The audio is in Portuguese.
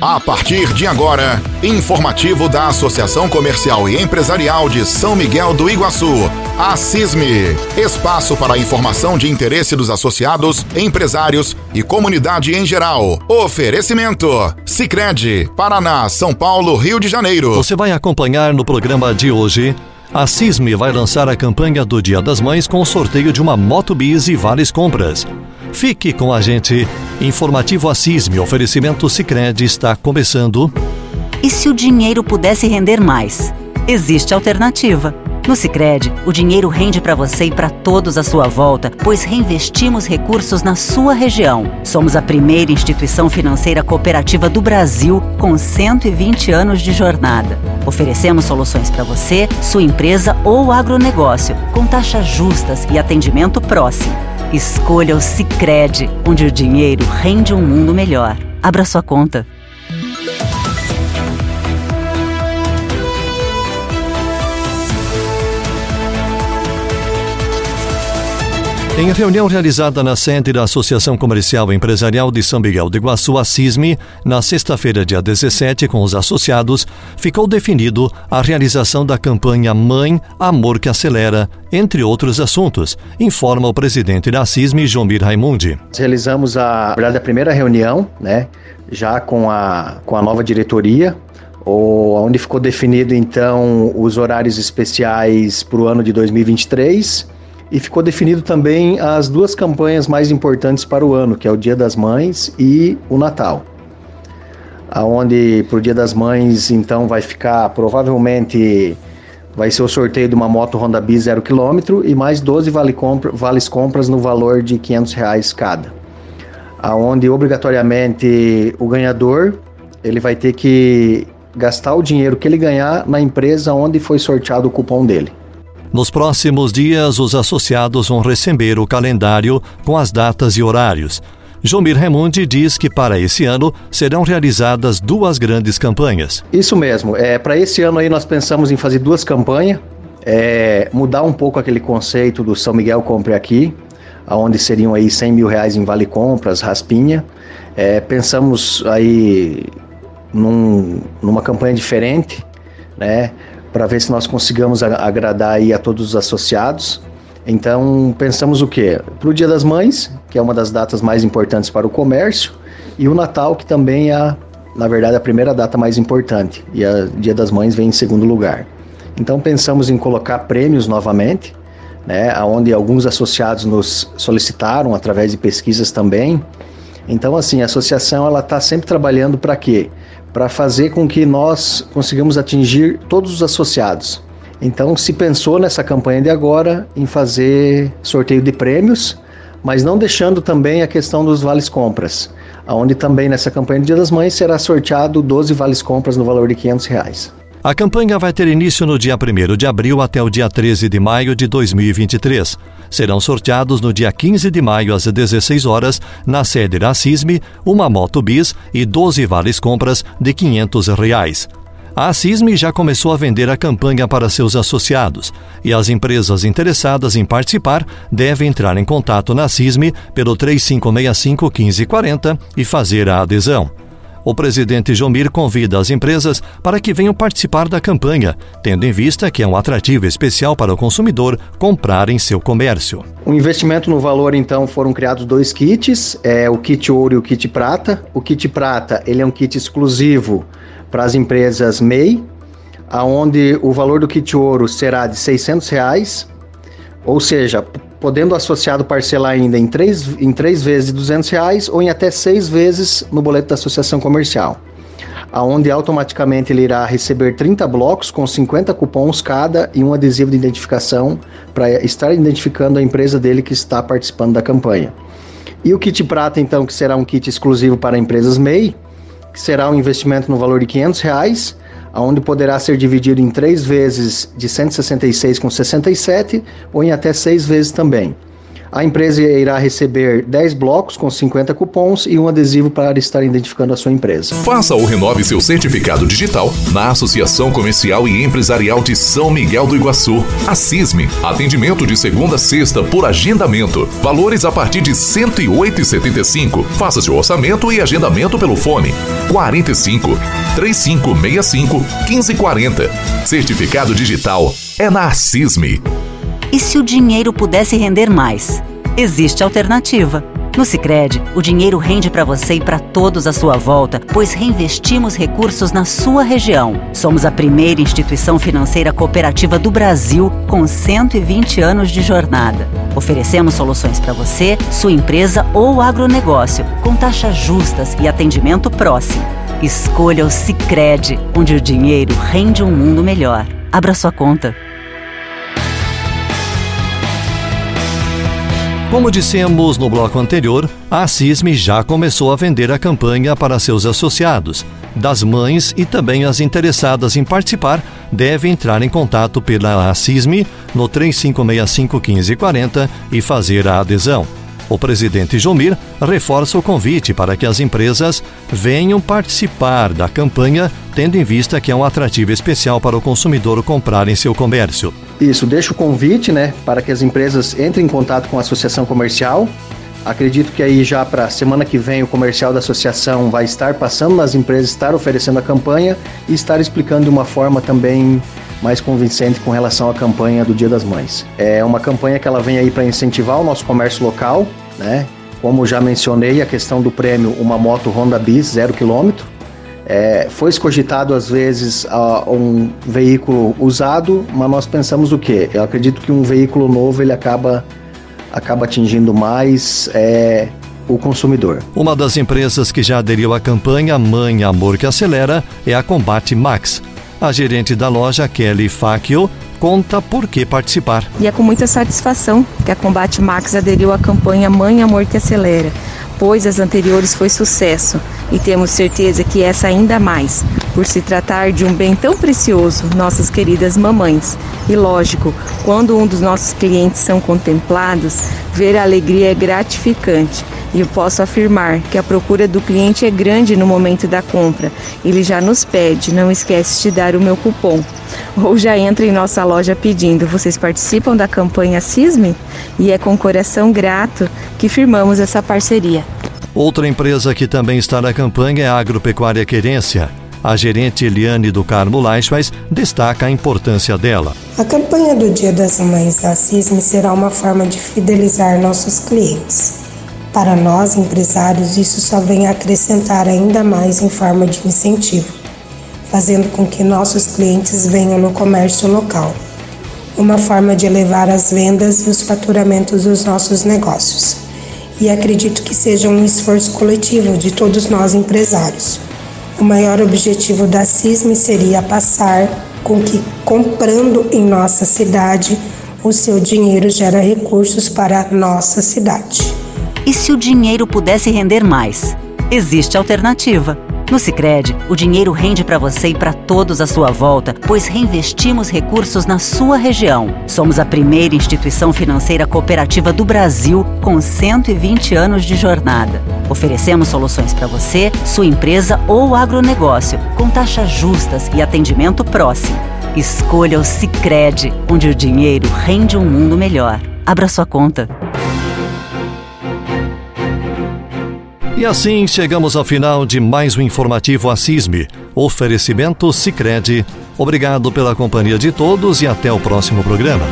A partir de agora, informativo da Associação Comercial e Empresarial de São Miguel do Iguaçu, a CISME. Espaço para informação de interesse dos associados, empresários e comunidade em geral. Oferecimento: Sicredi, Paraná, São Paulo, Rio de Janeiro. Você vai acompanhar no programa de hoje. A CISME vai lançar a campanha do Dia das Mães com o sorteio de uma Moto Bis e várias compras. Fique com a gente. Informativo Assisme, oferecimento Sicredi está começando. E se o dinheiro pudesse render mais? Existe alternativa. No Sicredi, o dinheiro rende para você e para todos à sua volta, pois reinvestimos recursos na sua região. Somos a primeira instituição financeira cooperativa do Brasil com 120 anos de jornada. Oferecemos soluções para você, sua empresa ou agronegócio, com taxas justas e atendimento próximo. Escolha o Sicredi, onde o dinheiro rende um mundo melhor. Abra sua conta. Em reunião realizada na sede da Associação Comercial e Empresarial de São Miguel do Iguaçu, a CISME, na sexta-feira, dia 17, com os associados, ficou definido a realização da campanha Mãe, Amor que Acelera, entre outros assuntos, informa o presidente da CISME, Jomir Raimundi. Realizamos a, a primeira reunião, né, já com a, com a nova diretoria, onde ficou definido então os horários especiais para o ano de 2023 e ficou definido também as duas campanhas mais importantes para o ano, que é o Dia das Mães e o Natal. Aonde para o Dia das Mães, então, vai ficar provavelmente vai ser o sorteio de uma moto Honda Bis 0 km e mais 12 vale compra, vales compras no valor de 500 reais cada. Aonde obrigatoriamente o ganhador ele vai ter que gastar o dinheiro que ele ganhar na empresa onde foi sorteado o cupom dele. Nos próximos dias, os associados vão receber o calendário com as datas e horários. Jomir Remundi diz que para esse ano serão realizadas duas grandes campanhas. Isso mesmo. É, para esse ano aí nós pensamos em fazer duas campanhas, é, mudar um pouco aquele conceito do São Miguel Compre Aqui, onde seriam aí 100 mil reais em vale compras, raspinha. É, pensamos aí num, numa campanha diferente, né? Para ver se nós consigamos agradar aí a todos os associados. Então, pensamos o quê? Para o Dia das Mães, que é uma das datas mais importantes para o comércio, e o Natal, que também é, na verdade, a primeira data mais importante, e o Dia das Mães vem em segundo lugar. Então, pensamos em colocar prêmios novamente, né, onde alguns associados nos solicitaram através de pesquisas também. Então, assim, a associação ela está sempre trabalhando para quê? Para fazer com que nós consigamos atingir todos os associados. Então, se pensou nessa campanha de agora em fazer sorteio de prêmios, mas não deixando também a questão dos vales compras, onde também nessa campanha do Dia das Mães será sorteado 12 vales compras no valor de 500 reais. A campanha vai ter início no dia 1 de abril até o dia 13 de maio de 2023. Serão sorteados no dia 15 de maio às 16 horas, na sede da CISME, uma moto bis e 12 vales compras de 500 reais. A CISME já começou a vender a campanha para seus associados e as empresas interessadas em participar devem entrar em contato na CISME pelo 3565 1540 e fazer a adesão. O presidente Jomir convida as empresas para que venham participar da campanha, tendo em vista que é um atrativo especial para o consumidor comprar em seu comércio. O investimento no valor, então, foram criados dois kits, é o kit ouro e o kit prata. O kit prata ele é um kit exclusivo para as empresas MEI, aonde o valor do kit ouro será de 600 reais, ou seja, podendo o associado parcelar ainda em três, em três vezes de 200 reais ou em até seis vezes no boleto da associação comercial, aonde automaticamente ele irá receber 30 blocos com 50 cupons cada e um adesivo de identificação para estar identificando a empresa dele que está participando da campanha. E o kit prata, então, que será um kit exclusivo para empresas MEI, que será um investimento no valor de 500 reais, onde poderá ser dividido em três vezes de 166 com 67 ou em até seis vezes também. A empresa irá receber 10 blocos com 50 cupons e um adesivo para estar identificando a sua empresa. Faça ou renove seu certificado digital na Associação Comercial e Empresarial de São Miguel do Iguaçu. A CISME. Atendimento de segunda a sexta por agendamento. Valores a partir de R$ 108,75. Faça seu orçamento e agendamento pelo fone 45 3565 1540. Certificado digital é na CISME. E se o dinheiro pudesse render mais? Existe alternativa. No Sicredi, o dinheiro rende para você e para todos à sua volta, pois reinvestimos recursos na sua região. Somos a primeira instituição financeira cooperativa do Brasil com 120 anos de jornada. Oferecemos soluções para você, sua empresa ou agronegócio, com taxas justas e atendimento próximo. Escolha o Sicredi, onde o dinheiro rende um mundo melhor. Abra sua conta. Como dissemos no bloco anterior, a CISME já começou a vender a campanha para seus associados. Das mães e também as interessadas em participar devem entrar em contato pela CISME no 3565 1540 e fazer a adesão. O presidente Jomir reforça o convite para que as empresas venham participar da campanha, tendo em vista que é um atrativo especial para o consumidor comprar em seu comércio. Isso, deixa o convite, né, para que as empresas entrem em contato com a associação comercial. Acredito que aí já para semana que vem o comercial da associação vai estar passando nas empresas, estar oferecendo a campanha e estar explicando de uma forma também mais convincente com relação à campanha do Dia das Mães. É uma campanha que ela vem aí para incentivar o nosso comércio local, né? Como já mencionei, a questão do prêmio uma moto Honda Bis zero quilômetro. É, foi escogitado às vezes um veículo usado, mas nós pensamos o quê? Eu acredito que um veículo novo ele acaba acaba atingindo mais é, o consumidor. Uma das empresas que já aderiu à campanha Mãe Amor que Acelera é a Combate Max. A gerente da loja, Kelly Facchio, conta por que participar. E é com muita satisfação que a Combate Max aderiu à campanha Mãe Amor que Acelera, pois as anteriores foi sucesso e temos certeza que essa ainda mais, por se tratar de um bem tão precioso, nossas queridas mamães. E lógico, quando um dos nossos clientes são contemplados, ver a alegria é gratificante. E eu posso afirmar que a procura do cliente é grande no momento da compra. Ele já nos pede, não esquece de dar o meu cupom. Ou já entra em nossa loja pedindo, vocês participam da campanha CISME? E é com coração grato que firmamos essa parceria. Outra empresa que também está na campanha é a Agropecuária Querência. A gerente Eliane do Carmo Laixas destaca a importância dela. A campanha do Dia das Mães da CISME será uma forma de fidelizar nossos clientes. Para nós, empresários, isso só vem acrescentar ainda mais em forma de incentivo, fazendo com que nossos clientes venham no comércio local. Uma forma de elevar as vendas e os faturamentos dos nossos negócios. E acredito que seja um esforço coletivo de todos nós empresários. O maior objetivo da CISME seria passar com que, comprando em nossa cidade, o seu dinheiro gera recursos para a nossa cidade. E se o dinheiro pudesse render mais? Existe alternativa. No Sicredi, o dinheiro rende para você e para todos à sua volta, pois reinvestimos recursos na sua região. Somos a primeira instituição financeira cooperativa do Brasil com 120 anos de jornada. Oferecemos soluções para você, sua empresa ou agronegócio, com taxas justas e atendimento próximo. Escolha o Sicredi, onde o dinheiro rende um mundo melhor. Abra sua conta. E assim chegamos ao final de mais um informativo Assisme. Oferecimento Sicredi. Obrigado pela companhia de todos e até o próximo programa.